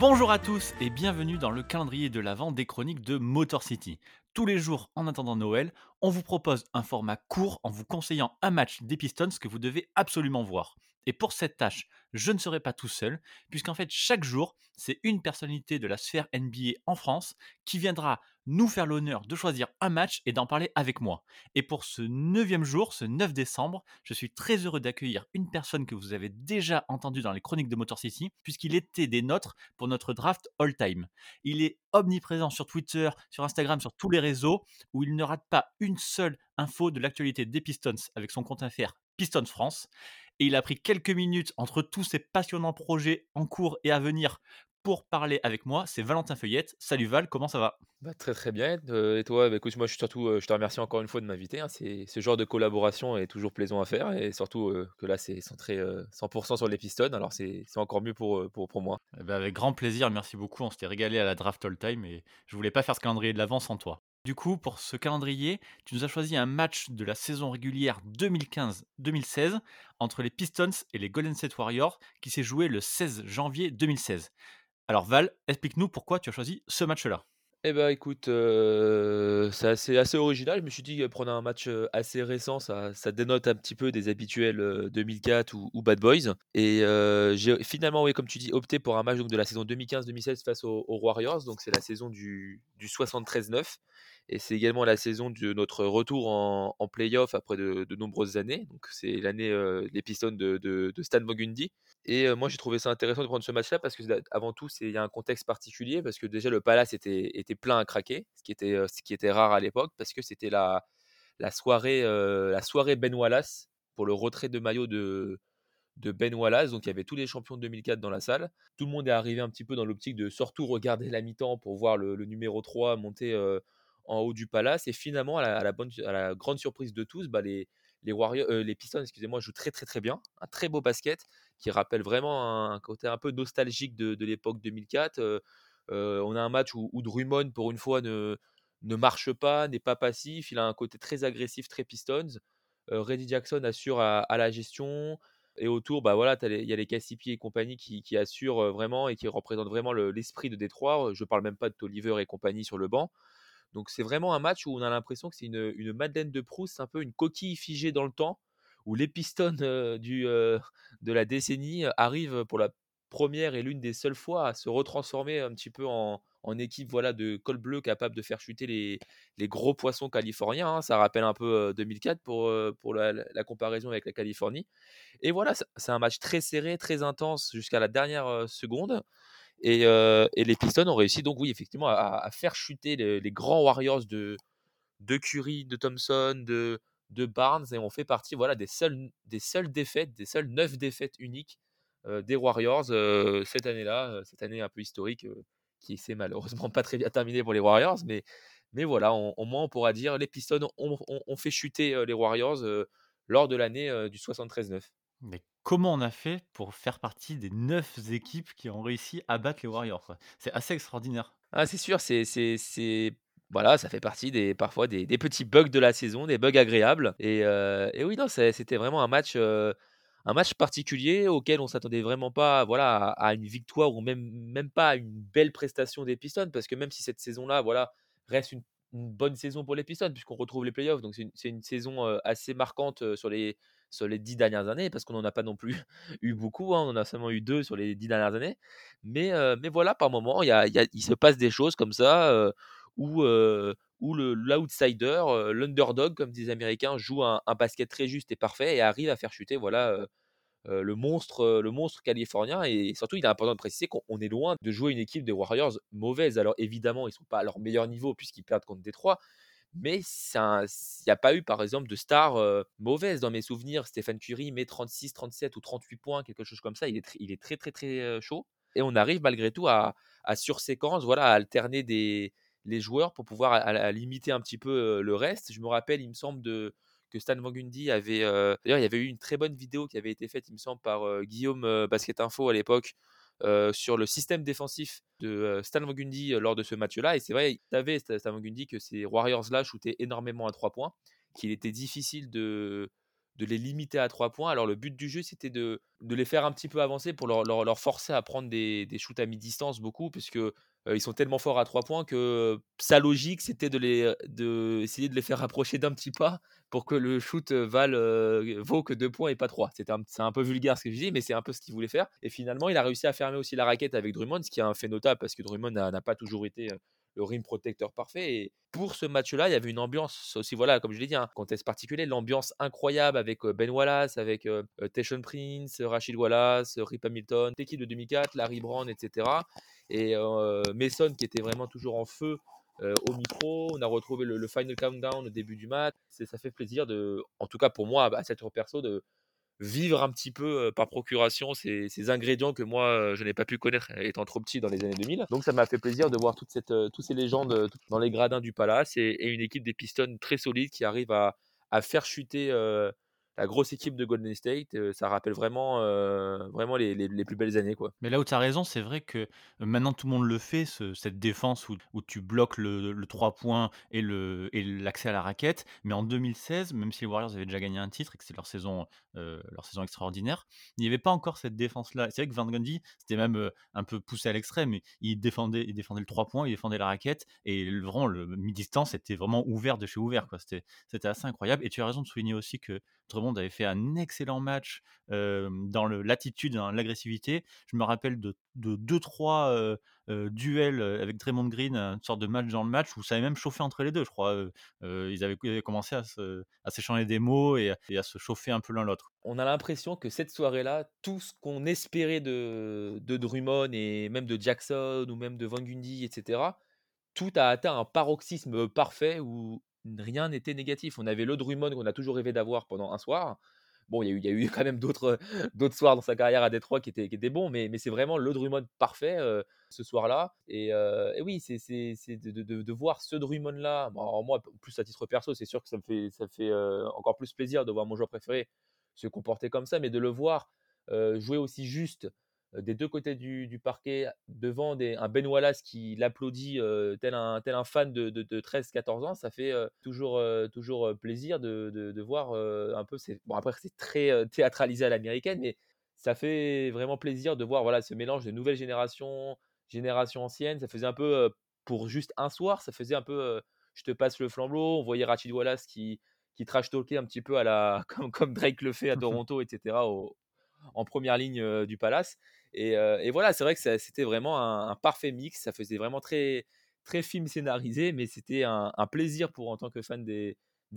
Bonjour à tous et bienvenue dans le calendrier de l'Avent des chroniques de Motor City. Tous les jours, en attendant Noël, on vous propose un format court en vous conseillant un match des Pistons que vous devez absolument voir. Et pour cette tâche, je ne serai pas tout seul, puisqu'en fait, chaque jour, c'est une personnalité de la sphère NBA en France qui viendra nous faire l'honneur de choisir un match et d'en parler avec moi. Et pour ce neuvième jour, ce 9 décembre, je suis très heureux d'accueillir une personne que vous avez déjà entendue dans les chroniques de Motor City, puisqu'il était des nôtres pour notre draft all-time. Il est omniprésent sur Twitter, sur Instagram, sur tous les réseaux, où il ne rate pas une seule info de l'actualité des Pistons avec son compte affaire Pistons France et il a pris quelques minutes entre tous ces passionnants projets en cours et à venir pour parler avec moi. C'est Valentin Feuillette. Salut Val, comment ça va? Bah, Très très bien. et toi, bah, écoute, moi je, suis surtout, je te remercie encore une fois de m'inviter. Hein. C'est, ce genre de collaboration est toujours plaisant à faire et surtout que là c'est centré 100% sur les pistons. Alors c'est, encore mieux pour, pour, pour moi. Eh ben, avec grand plaisir, merci beaucoup. On s'était régalé à la draft all time et je voulais pas faire ce calendrier de l'avant sans toi. Du coup, pour ce calendrier, tu nous as choisi un match de la saison régulière 2015-2016 entre les Pistons et les Golden State Warriors qui s'est joué le 16 janvier 2016. Alors Val, explique-nous pourquoi tu as choisi ce match-là. Eh ben écoute, c'est assez, original. Je me suis dit, prendre un match assez récent, ça, dénote un petit peu des habituels 2004 ou, Bad Boys. Et j'ai finalement, oui, comme tu dis, opté pour un match donc, de la saison 2015-2016 face aux, Warriors. Donc c'est la saison du, du 73-9. Et c'est également la saison de notre retour en, en playoff après de, nombreuses années. Donc c'est l'année des Pistons de, de, Stan Mogundy. Et moi j'ai trouvé ça intéressant de prendre ce match-là parce que avant tout il y a un contexte particulier parce que déjà le Palace était, était plein à craquer, ce qui était, ce qui était rare à l'époque parce que c'était la, la, soirée, la soirée Ben Wallace pour le retrait de maillot de, de Ben Wallace. Donc il y avait tous les champions de 2004 dans la salle. Tout le monde est arrivé un petit peu dans l'optique de surtout regarder la mi-temps pour voir le, numéro 3 monter en haut du palace. Et finalement, à la, grande surprise de tous, bah, les, Warriors, euh, les Pistons excusez-moi, jouent très très très bien. Un très beau basket qui rappelle vraiment un, côté un peu nostalgique de, de l'époque 2004. Euh, euh, on a un match où, Drummond, pour une fois, ne, ne marche pas, n'est pas passif. Il a un côté très agressif, très Pistons. Reddy Jackson assure à, la gestion. Et autour, bah voilà, il y a les Cassipi et compagnie qui, assurent vraiment et qui représentent vraiment l'esprit de Détroit. Je parle même pas de Tolliver et compagnie sur le banc. Donc c'est vraiment un match où on a l'impression que c'est une, une, Madeleine de Proust, un peu une coquille figée dans le temps, où les pistons du, de la décennie arrivent pour la première et l'une des seules fois à se retransformer un petit peu en, en équipe voilà, de col bleu capable de faire chuter les, les gros poissons californiens. Hein. Ça rappelle un peu 2004 pour, pour la, comparaison avec la Californie. Et voilà, c'est un match très serré, très intense jusqu'à la dernière seconde. Et, les Pistons ont réussi donc oui effectivement à, faire chuter les, grands Warriors de, de Curry, de Thompson, de, Barnes et on fait partie voilà des seules des seules défaites, des seules neuf défaites uniques des Warriors cette année-là, cette année un peu historique qui s'est malheureusement pas très bien terminée pour les Warriors, mais mais voilà, au moins on pourra dire les Pistons ont, fait chuter les Warriors lors de l'année du 73-9. Mais comment on a fait pour faire partie des neuf équipes qui ont réussi à battre les Warriors C'est assez extraordinaire. Ah, c'est sûr, c'est, c'est, voilà, ça fait partie des parfois des, petits bugs de la saison, des bugs agréables. Et, euh, oui, non, c'était vraiment un match, euh, un match particulier auquel on s'attendait vraiment pas, voilà, à, une victoire ou même même pas à une belle prestation des Pistons, parce que même si cette saison-là, voilà, reste une, bonne saison pour les Pistons puisqu'on retrouve les playoffs, donc c'est une, saison euh, assez marquante sur les sur les dix dernières années, parce qu'on n'en a pas non plus eu beaucoup, hein, on en a seulement eu deux sur les dix dernières années. Mais, mais voilà, par moment, il, il se passe des choses comme ça où, où l'outsider, l'underdog, comme disent les Américains, joue un, basket très juste et parfait et arrive à faire chuter voilà, le, monstre, le monstre californien. Et surtout, il est important de préciser qu'on est loin de jouer une équipe des Warriors mauvaise. Alors évidemment, ils ne sont pas à leur meilleur niveau puisqu'ils perdent contre Détroit mais il n'y a pas eu, par exemple, de star mauvaise dans mes souvenirs. Stéphane Curie met 36, 37 ou 38 points, quelque chose comme ça. Il est, il est très, très, très chaud. Et on arrive malgré tout à, à sur séquence, voilà, à alterner des, les joueurs pour pouvoir à, limiter un petit peu le reste. Je me rappelle, il me semble, que Stan Van avait. D'ailleurs, il y avait eu une très bonne vidéo qui avait été faite, il me semble, par Guillaume Basket Info à l'époque, euh, sur le système défensif de euh, Stan Van Gundy euh, lors de ce match-là. Et c'est vrai, il savait Stan Van Gundy que ces Warriors-là shootaient énormément à trois points, qu'il était difficile de, de les limiter à 3 points. Alors le but du jeu, c'était de, les faire un petit peu avancer pour leur, forcer à prendre des, des shoots à mi-distance beaucoup, puisque ils sont tellement forts à 3 points que sa logique, c'était de les, de essayer de les faire rapprocher d'un petit pas pour que le shoot vale, vaut que 2 points et pas 3. C'est un, un, peu vulgaire ce que je dis, mais c'est un peu ce qu'il voulait faire. Et finalement, il a réussi à fermer aussi la raquette avec Drummond, ce qui est un fait notable parce que Drummond n'a pas toujours été le rim protecteur parfait. Et pour ce match-là, il y avait une ambiance aussi, voilà, comme je l'ai dit, un contexte particulier, l'ambiance incroyable avec Ben Wallace, avec euh, Prince, Rachid Wallace, Rip Hamilton, l'équipe de 2004, Larry Brown, etc. Et Mason qui était vraiment toujours en feu au micro. On a retrouvé le, final countdown au début du match. Ça fait plaisir de, en tout cas pour moi, à cette perso, de, vivre un petit peu par procuration ces, ingrédients que moi je n'ai pas pu connaître étant trop petit dans les années 2000. Donc ça m'a fait plaisir de voir toutes ces légendes dans les gradins du Palace et, une équipe des Pistons très solide qui arrive à, à faire chuter la grosse équipe de Golden State, ça rappelle vraiment, vraiment les, les, plus belles années. Quoi. Mais là où tu as raison, c'est vrai que maintenant tout le monde le fait, cette défense où, où, tu bloques le, le 3 points et l'accès et à la raquette. Mais en 2016, même si les Warriors avaient déjà gagné un titre et que c'est leur saison, leur saison extraordinaire, il n'y avait pas encore cette défense-là. C'est vrai que Van Gundy, c'était même un peu poussé à l'extrême. Il défendait, il défendait le 3 points, il défendait la raquette et vraiment le mi-distance était vraiment ouvert de chez ouvert. C'était assez incroyable. Et tu as raison de souligner aussi que Avait fait un excellent match dans l'attitude, dans l'agressivité. Je me rappelle de 2-3 duels avec Draymond Green, une sorte de match dans le match où ça avait même chauffé entre les deux, je crois. ils, avaient, commencé à, s'échanger des mots et, à se chauffer un peu l'un l'autre. On a l'impression que cette soirée-là, tout ce qu'on espérait de, de Drummond et même de Jackson ou même de Van Gundy, etc., tout a atteint un paroxysme parfait où rien n'était négatif. On avait le Drummond qu'on a toujours rêvé d'avoir pendant un soir. Bon, il y, a eu quand même d'autres soirs dans sa carrière à Détroit qui étaient, qui étaient bons, mais, c'est vraiment le Drummond parfait ce soir-là. Et, oui, c'est de, de, voir ce Drummond-là. Moi, plus à titre perso, c'est sûr que ça me fait, ça fait encore plus plaisir de voir mon joueur préféré se comporter comme ça, mais de le voir jouer aussi juste des deux côtés du, parquet, devant des, un Ben Wallace qui l'applaudit tel, un, tel un fan de, de, 13-14 ans, ça fait toujours, toujours plaisir de, de voir un peu. Bon, après, c'est très théâtralisé à l'américaine, mais ça fait vraiment plaisir de voir voilà, ce mélange de nouvelle génération, génération ancienne. Ça faisait un peu, pour juste un soir, ça faisait un peu je te passe le flambeau. On voyait Rachid Wallace qui, qui trash talkait un petit peu à la, comme, comme Drake le fait à Toronto, etc., en première ligne du Palace. Et, voilà, c'est vrai que c'était vraiment un, parfait mix. Ça faisait vraiment très, très film scénarisé, mais c'était un, plaisir pour, en tant que fan des,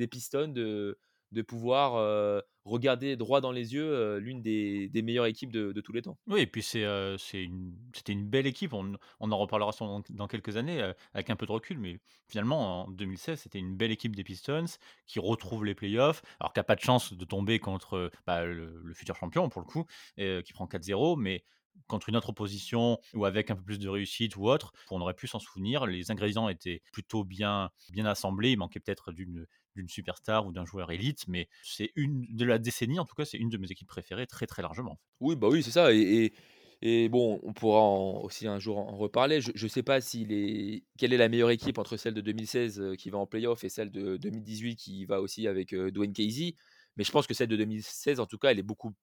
Pistons, de, de pouvoir regarder droit dans les yeux l'une des, meilleures équipes de, tous les temps. Oui, et puis c'est, c'était une belle équipe. On, en reparlera dans, dans, quelques années avec un peu de recul, mais finalement en 2016, c'était une belle équipe des Pistons qui retrouve les playoffs, alors qui n'a pas de chance de tomber contre bah, le, futur champion pour le coup, qui prend 4-0, mais contre une autre opposition ou avec un peu plus de réussite ou autre, on aurait pu s'en souvenir. Les ingrédients étaient plutôt bien, bien assemblés. Il manquait peut-être d'une d'une superstar ou d'un joueur élite, mais c'est une de la décennie, en tout cas, c'est une de mes équipes préférées très très largement. Oui, bah oui, c'est ça. Et, et, bon, on pourra aussi un jour en reparler. Je ne sais pas s'il est, quelle est la meilleure équipe entre celle de 2016 euh, qui va en playoff et celle de 2018 qui va aussi avec euh, Dwayne Casey. Mais je pense que celle de 2016, en tout cas, elle est beaucoup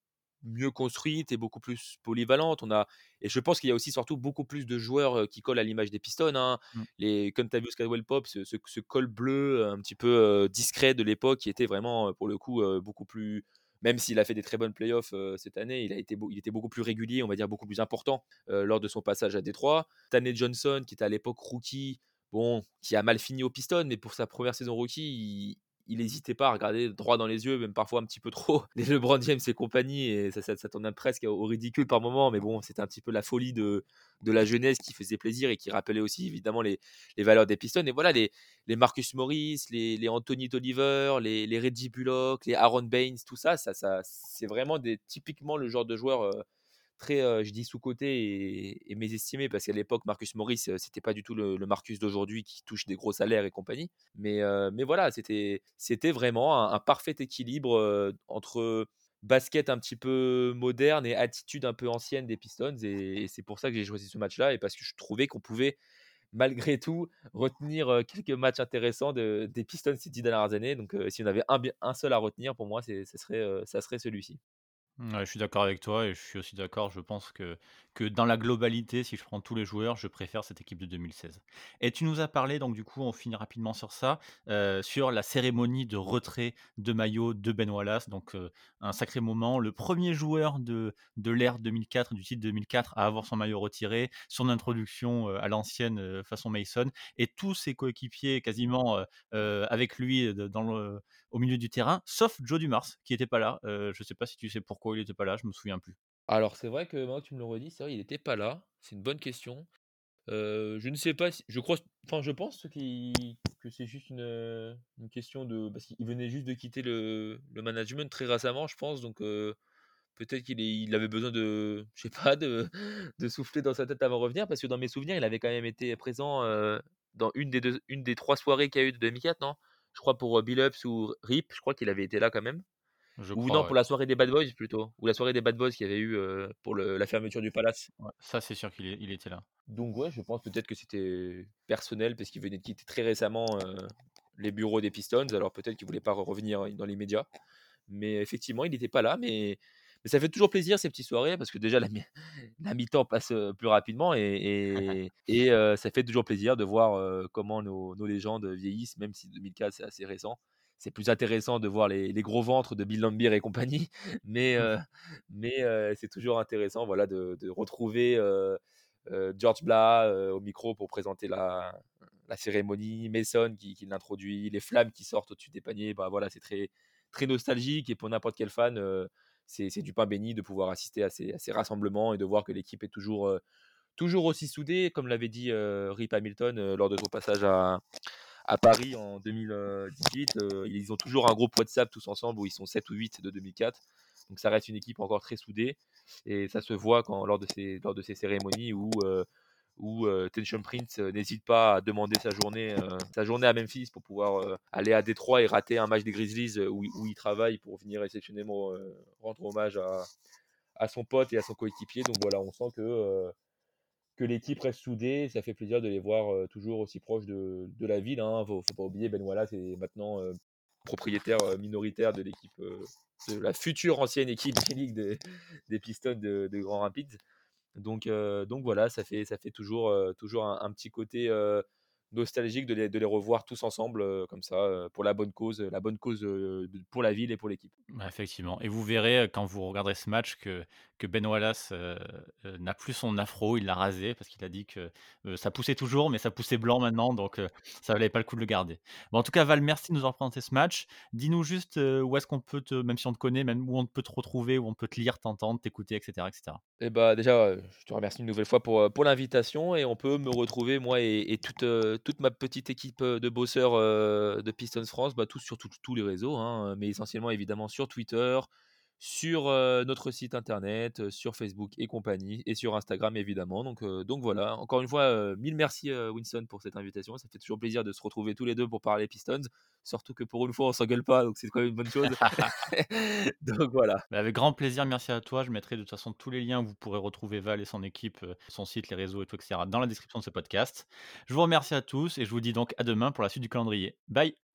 mieux construite et beaucoup plus polyvalente. On a, et je pense qu'il y a aussi surtout beaucoup plus de joueurs qui collent à l'image des Pistons. Hein. Mmh. Les Contavious Caldwell Pop, ce, ce, col bleu un petit peu discret de l'époque, qui était vraiment pour le coup beaucoup plus. Même s'il a fait des très bonnes playoffs cette année, il, a été, il était beaucoup plus régulier, on va dire beaucoup plus important lors de son passage à Détroit. Tanner Johnson, qui était à l'époque rookie, bon, qui a mal fini au Pistons, mais pour sa première saison rookie, il, il n'hésitait pas à regarder droit dans les yeux, même parfois un petit peu trop, les LeBron James et compagnie, et ça, tournait presque au ridicule par moment, mais bon, c'était un petit peu la folie de, la jeunesse qui faisait plaisir et qui rappelait aussi évidemment les, valeurs des Pistons. Et voilà, les, Marcus Morris, les, Anthony Tolliver, les, les Reggie Bullock, les Aaron Baines, tout ça, c'est vraiment typiquement le genre de joueur euh, très, je dis sous-côté et, mésestimé parce qu'à l'époque, Marcus Morris, c'était pas du tout le, Marcus d'aujourd'hui qui touche des gros salaires et compagnie. Mais, mais voilà, c'était, c'était vraiment un, parfait équilibre entre basket un petit peu moderne et attitude un peu ancienne des Pistons. Et, c'est pour ça que j'ai choisi ce match-là et parce que je trouvais qu'on pouvait malgré tout retenir, quelques matchs intéressants de des Pistons 10 dernières années. Donc, y en avait un seul à retenir pour moi, ce serait, ça serait celui-ci. Je suis d'accord avec toi et je suis aussi d'accord, je pense que que dans la globalité, si je prends tous les joueurs, je préfère cette équipe de 2016. Et tu nous as parlé donc du coup, on finit rapidement sur ça, heu, sur la cérémonie de retrait de maillot de Ben Wallace, donc heu, un sacré moment. Le premier joueur de de l'ère 2004, du titre 2004 à avoir son maillot retiré, son introduction, heu, à l'ancienne, façon Mason et tous ses coéquipiers quasiment, avec lui, dans le au milieu du terrain, sauf Joe Dumars qui était pas là. Je sais pas si tu sais pourquoi il était pas là, je me souviens plus. Alors c'est vrai que tu me le redis, c'est vrai, il était pas là. C'est une bonne question. Je ne sais pas je crois enfin je pense que c'est juste une, question de parce qu'il venait juste de quitter le management très récemment, je pense donc peut-être qu'il il avait besoin de je sais pas de souffler dans sa tête avant de revenir parce que dans mes souvenirs, il avait quand même été présent, dans une des 2 une des 3 soirées qu'il y a eu de 2004, non? Je crois pour, Bill Ups ou RIP, je crois qu'il avait été là quand même. Je Ou non, pour la soirée des Bad Boys plutôt, ou la soirée des Bad Boys qu'il y avait eu, heu, pour le la fermeture du Palace. Ouais, ça c'est sûr qu'il il était là. Donc ouais, je pense peut-être que c'était personnel parce qu'il venait de quitter très récemment, heu, les bureaux des Pistons, alors peut-être qu'il voulait pas re revenir dans l'immédiat. Mais effectivement, il n'était pas là, mais mais ça fait toujours plaisir ces petites soirées parce que déjà la mi la mi-temps passe, plus rapidement et et ça fait toujours plaisir de voir, comment nos nos légendes vieillissent, même si 2004 c'est assez récent. C'est plus intéressant de voir les les gros ventres de Bill Laimbeer et compagnie, mais heu mais heu, c'est toujours intéressant, voilà, de de retrouver, heu, George Blah, heu, au micro pour présenter la la cérémonie, Mason qui qui l'introduit, les flammes qui sortent au-dessus des paniers, bah, voilà, c'est très très nostalgique et pour n'importe quel fan, c'est du pain béni de pouvoir assister à ces à ces rassemblements et de voir que l'équipe est toujours, toujours aussi soudée. Comme l'avait dit, heu, Rip Hamilton, lors de son passage à à Paris en 2018, heu, ils ont toujours un groupe WhatsApp tous ensemble où ils sont 7 ou 8 de 2004. Donc ça reste une équipe encore très soudée et ça se voit lors de ces cérémonies où, heu où, heu, Tension Prince, n'hésite pas à demander sa journée, à Memphis pour pouvoir, aller à Détroit et rater un match des Grizzlies, où il travaille pour venir exceptionnellement, rendre hommage à son pote et à son coéquipier. Donc voilà, on sent que, que l'équipe reste soudée. Ça fait plaisir de les voir, toujours aussi proches de la ville, hein. Faut faut pas oublier Ben Wallace est maintenant, propriétaire, minoritaire de l'équipe, de la future ancienne équipe des des Pistons de Grand Rapids. Donc, donc voilà, ça fait ça fait toujours, toujours un petit côté, nostalgique de les de les revoir tous ensemble, heu, comme ça, heu, pour la bonne cause, la bonne cause, de pour la ville et pour l'équipe. Bah, effectivement et vous verrez, quand vous regarderez ce match que que Ben Wallace, n'a plus son afro, il l'a rasé parce qu'il a dit que, ça poussait toujours, mais ça poussait blanc maintenant donc ça valait pas le coup de le garder. Bon, en tout cas, Val, merci de nous avoir présenté ce match. Dis-nous juste, où est-ce qu'on peut te même si on te connaît, même où on peut te retrouver, où on peut te lire, t'entendre, t'écouter et cetera et? Et bah, déjà, je te remercie une nouvelle fois pour, pour l'invitation et on peut me retrouver moi et et toute, toute ma petite équipe, de bosseurs, de Pistons France, bah, tous sur tous tous les réseaux, hein, mais essentiellement évidemment sur Twitter, sur, notre site internet, sur Facebook et compagnie et sur Instagram évidemment donc donc voilà. Encore une fois, mille merci, Winston pour cette invitation. Ça fait toujours plaisir de se retrouver tous les 2 pour parler Pistons, surtout que pour une fois on s'engueule pas donc c'est quand même une bonne chose. Donc voilà. Bah, avec grand plaisir, merci à toi. Je mettrai de toute façon tous les liens où vous pourrez retrouver Val et son équipe, son site, les réseaux et tout et cetera dans la description de ce podcast. Je vous remercie à tous et je vous dis donc à demain pour la suite du calendrier. Bye.